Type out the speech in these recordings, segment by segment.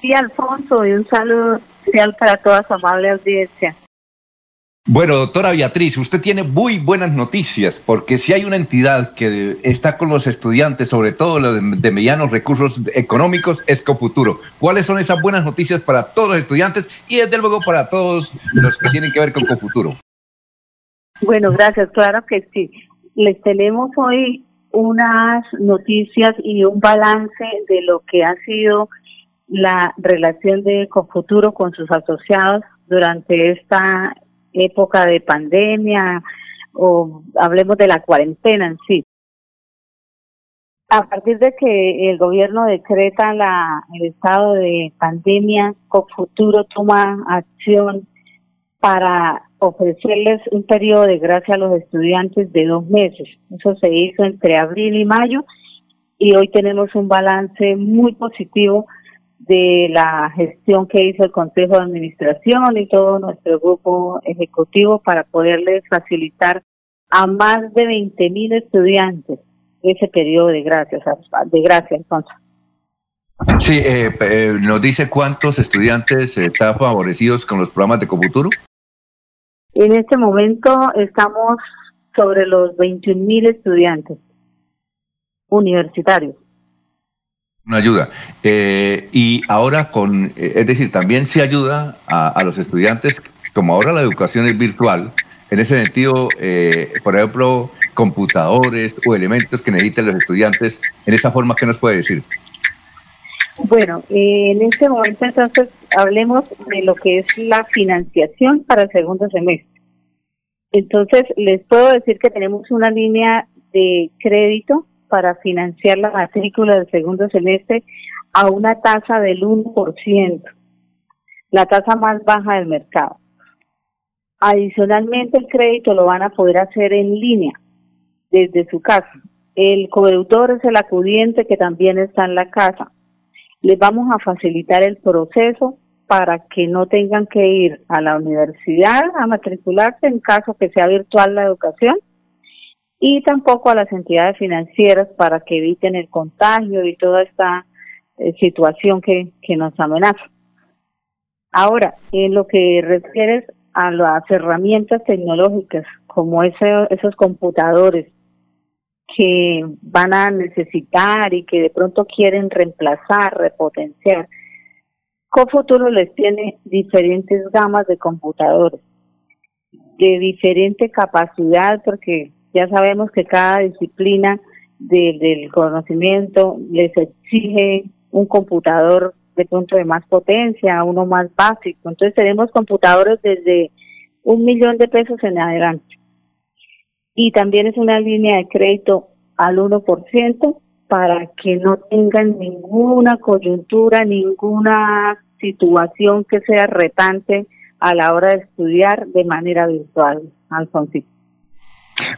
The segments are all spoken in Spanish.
Sí, Alfonso, y un saludo especial para toda su amable audiencia. Bueno, doctora Beatriz, usted tiene muy buenas noticias, porque si hay una entidad que está con los estudiantes, sobre todo los de, medianos recursos económicos, es Cofuturo. ¿Cuáles son esas buenas noticias para todos los estudiantes y desde luego para todos los que tienen que ver con Cofuturo? Bueno, gracias, claro que sí. Les tenemos hoy unas noticias y un balance de lo que ha sido la relación de Cofuturo con sus asociados durante esta época de pandemia o hablemos de la cuarentena en sí. A partir de que el gobierno decreta la, el estado de pandemia, Cofuturo toma acción para ofrecerles un periodo de gracia a los estudiantes de dos meses. Eso se hizo entre abril y mayo y hoy tenemos un balance muy positivo de la gestión que hizo el Consejo de Administración y todo nuestro grupo ejecutivo para poderles facilitar a más de 20 mil estudiantes ese periodo de gracias, de gracias, Alfonso. Sí, eh, eh, nos dice cuántos estudiantes están favorecidos con los programas de Cofuturo. En este momento estamos sobre los 21 mil estudiantes universitarios una ayuda. Eh, y ahora con, eh, es decir, también se ayuda a, los estudiantes, como ahora la educación es virtual, en ese sentido, eh, por ejemplo, computadores o elementos que necesiten los estudiantes, en esa forma, ¿qué nos puede decir? Bueno, en este momento entonces hablemos de lo que es la financiación para el segundo semestre. Entonces, les puedo decir que tenemos una línea de crédito para financiar la matrícula del segundo semestre a una tasa del 1%, la tasa más baja del mercado. Adicionalmente, el crédito lo van a poder hacer en línea, desde su casa. El codeudor es el acudiente que también está en la casa. Les vamos a facilitar el proceso para que no tengan que ir a la universidad a matricularse en caso que sea virtual la educación y tampoco a las entidades financieras para que eviten el contagio y toda esta eh, situación que, que nos amenaza. Ahora, en lo que refieres a las herramientas tecnológicas, como esos computadores que van a necesitar y que de pronto quieren reemplazar, repotenciar, Cofuturo les tiene diferentes gamas de computadores de diferente capacidad, porque ya sabemos que cada disciplina del conocimiento les exige un computador de punto de más potencia, uno más básico. Entonces tenemos computadores desde un millón de pesos en adelante. Y también es una línea de crédito al 1% para que no tengan ninguna coyuntura, ninguna situación que sea retante a la hora de estudiar de manera virtual, Alfonso.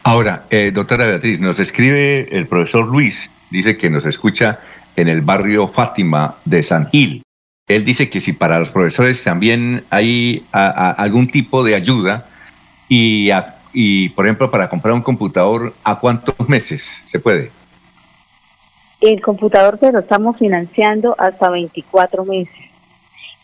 Ahora, eh, doctora Beatriz, nos escribe el profesor Luis, dice que nos escucha en el barrio Fátima de San Gil. Él dice que si para los profesores también hay algún tipo de ayuda y, y, por ejemplo, para comprar un computador, ¿a cuántos meses se puede? El computador se lo estamos financiando hasta 24 meses.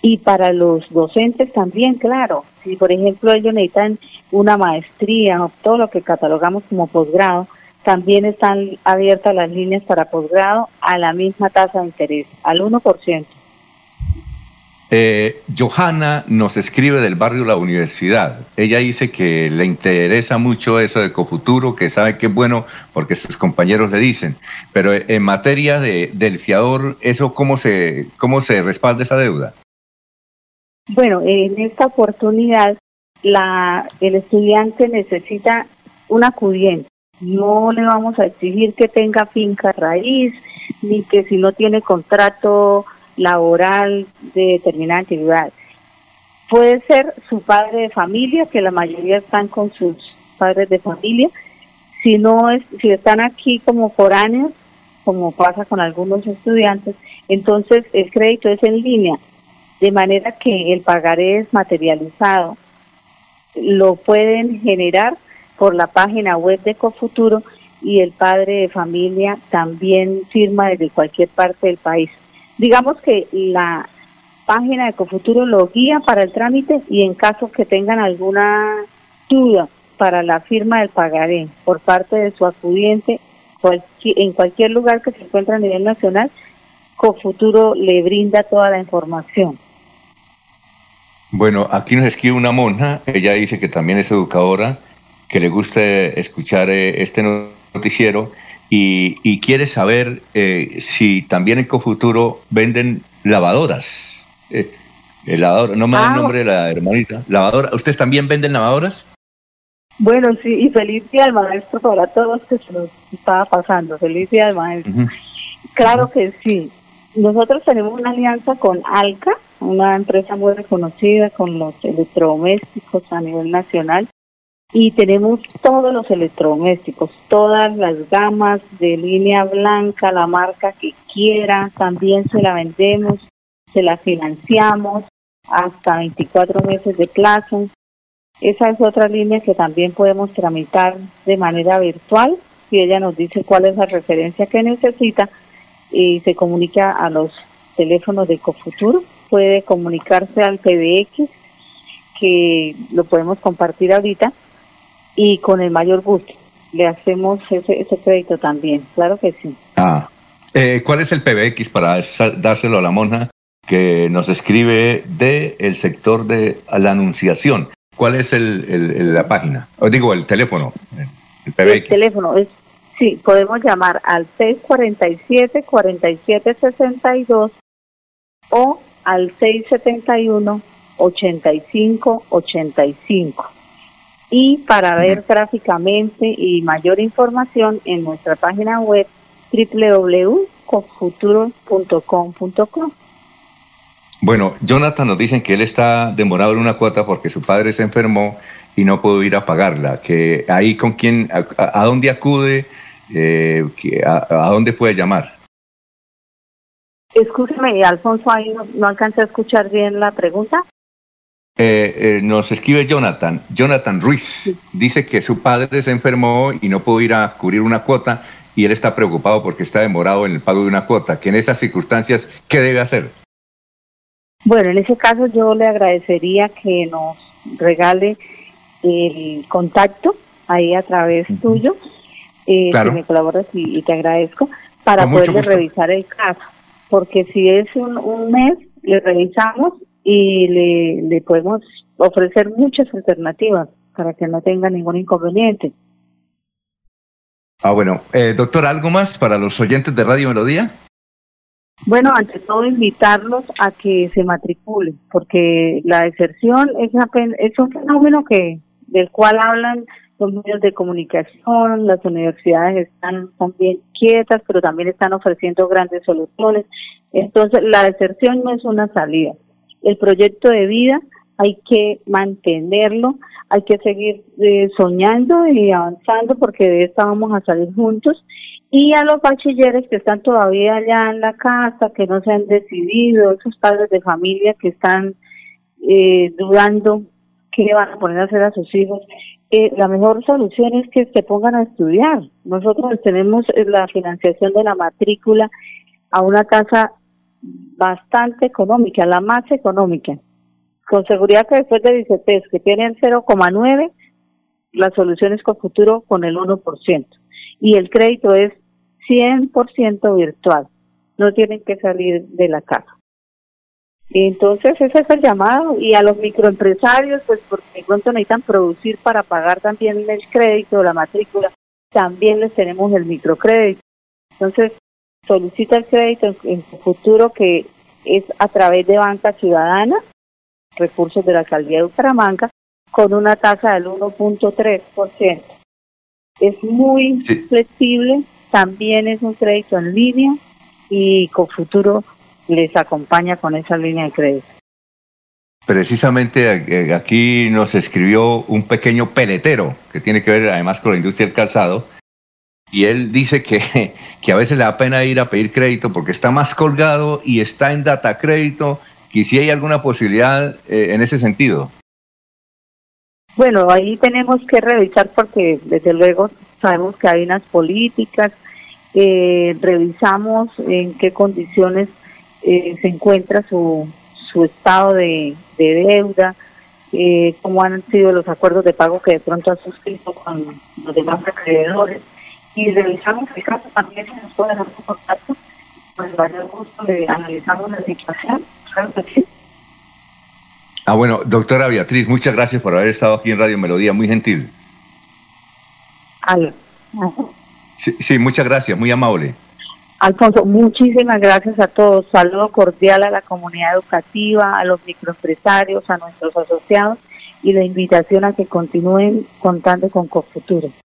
Y para los docentes también, claro, si por ejemplo ellos necesitan una maestría o todo lo que catalogamos como posgrado, también están abiertas las líneas para posgrado a la misma tasa de interés, al 1%. Eh, Johanna nos escribe del barrio La Universidad. Ella dice que le interesa mucho eso de Cofuturo, que sabe que es bueno porque sus compañeros le dicen. Pero en materia de, del fiador, ¿eso cómo se, cómo se respalda esa deuda? Bueno, en esta oportunidad la, el estudiante necesita un acudiente. No le vamos a exigir que tenga finca raíz, ni que si no tiene contrato laboral de determinada actividad. Puede ser su padre de familia, que la mayoría están con sus padres de familia. Si no es, si están aquí como foráneos, como pasa con algunos estudiantes, entonces el crédito es en línea de manera que el pagaré es materializado. Lo pueden generar por la página web de Cofuturo y el padre de familia también firma desde cualquier parte del país. Digamos que la página de Cofuturo lo guía para el trámite y en caso que tengan alguna duda para la firma del pagaré por parte de su acudiente en cualquier lugar que se encuentre a nivel nacional, Cofuturo le brinda toda la información. Bueno, aquí nos escribe una monja, ella dice que también es educadora, que le gusta escuchar eh, este noticiero y, quiere saber eh, si también en Cofuturo venden lavadoras. Eh, no me da el ah, nombre de la hermanita. Lavadora. ¿Ustedes también venden lavadoras? Bueno, sí, y feliz día al maestro para todos que se nos estaba pasando. Feliz día al maestro. Claro que sí. Nosotros tenemos una alianza con Alca, una empresa muy reconocida con los electrodomésticos a nivel nacional y tenemos todos los electrodomésticos, todas las gamas de línea blanca, la marca que quiera, también se la vendemos, se la financiamos hasta 24 meses de plazo. Esa es otra línea que también podemos tramitar de manera virtual. Si ella nos dice cuál es la referencia que necesita y se comunica a los teléfonos de Cofuturo, puede comunicarse al PBX, que lo podemos compartir ahorita, y con el mayor gusto le hacemos ese, ese crédito también, claro que sí. Ah, eh, ¿cuál es el PBX para dárselo a la monja que nos escribe de el sector de la anunciación? ¿Cuál es el, la página? O digo, el teléfono, el PBX. El teléfono es, sí, podemos llamar al 647-4762 o al 671-8585 y para ver gráficamente y mayor información en nuestra página web www.confuturo.com.co. Bueno, Jonathan nos dicen que él está demorado en una cuota porque su padre se enfermó y no pudo ir a pagarla. Que ahí con quién, a, dónde acude, eh, a, dónde puede llamar. Escúcheme, Alfonso, ahí no, no alcancé a escuchar bien la pregunta. Eh, eh, nos escribe Jonathan, Jonathan Ruiz, dice que su padre se enfermó y no pudo ir a cubrir una cuota y él está preocupado porque está demorado en el pago de una cuota, que en esas circunstancias, ¿qué debe hacer? Bueno, en ese caso yo le agradecería que nos regale el contacto ahí a través tuyo, eh, que me colaboras y, te agradezco, para poderle revisar el caso, porque si es un, un mes, le revisamos y le, le podemos ofrecer muchas alternativas para que no tenga ningún inconveniente. Ah, bueno. Eh, doctor, ¿algo más para los oyentes de Radio Melodía? Bueno, ante todo invitarlos a que se matriculen, porque la deserción es, es un fenómeno que del cual hablan los medios de comunicación, las universidades están también quietas, pero también están ofreciendo grandes soluciones. Entonces, la deserción no es una salida el proyecto de vida hay que mantenerlo, hay que seguir eh, soñando y avanzando porque de esta vamos a salir juntos. Y a los bachilleres que están todavía allá en la casa, que no se han decidido, esos padres de familia que están eh, dudando qué van a poner a hacer a sus hijos, eh, la mejor solución es que se pongan a estudiar. Nosotros tenemos la financiación de la matrícula a una tasa bastante económica, la más económica. Con seguridad que después de DICETES, que tienen 0,9, la solución es con futuro con el 1%. Y el crédito es 100% virtual. No tienen que salir de la casa. Entonces ese es el llamado y a los microempresarios, pues porque de pronto necesitan producir para pagar también el crédito, la matrícula, también les tenemos el microcrédito. Entonces solicita el crédito en, su futuro que es a través de Banca Ciudadana, recursos de la alcaldía de Bucaramanga, con una tasa del 1.3%. Es muy flexible, también es un crédito en línea y con futuro les acompaña con esa línea de crédito. Precisamente eh, aquí nos escribió un pequeño peletero que tiene que ver además con la industria del calzado y él dice que, que, a veces le da pena ir a pedir crédito porque está más colgado y está en data crédito, que si hay alguna posibilidad eh, en ese sentido. Bueno, ahí tenemos que revisar porque desde luego sabemos que hay unas políticas, eh, revisamos en qué condiciones eh, se encuentra su, su estado de, deuda, eh, cómo han sido los acuerdos de pago que de pronto ha suscrito con los demás acreedores y revisamos el caso también si nos pueden dar su contacto, pues vaya gusto le analizamos la situación. Ah, bueno, doctora Beatriz, muchas gracias por haber estado aquí en Radio Melodía, muy gentil. Sí, sí, muchas gracias, muy amable. Alfonso, muchísimas gracias a todos. Saludo cordial a la comunidad educativa, a los microempresarios, a nuestros asociados y la invitación a que continúen contando con Cofuturo.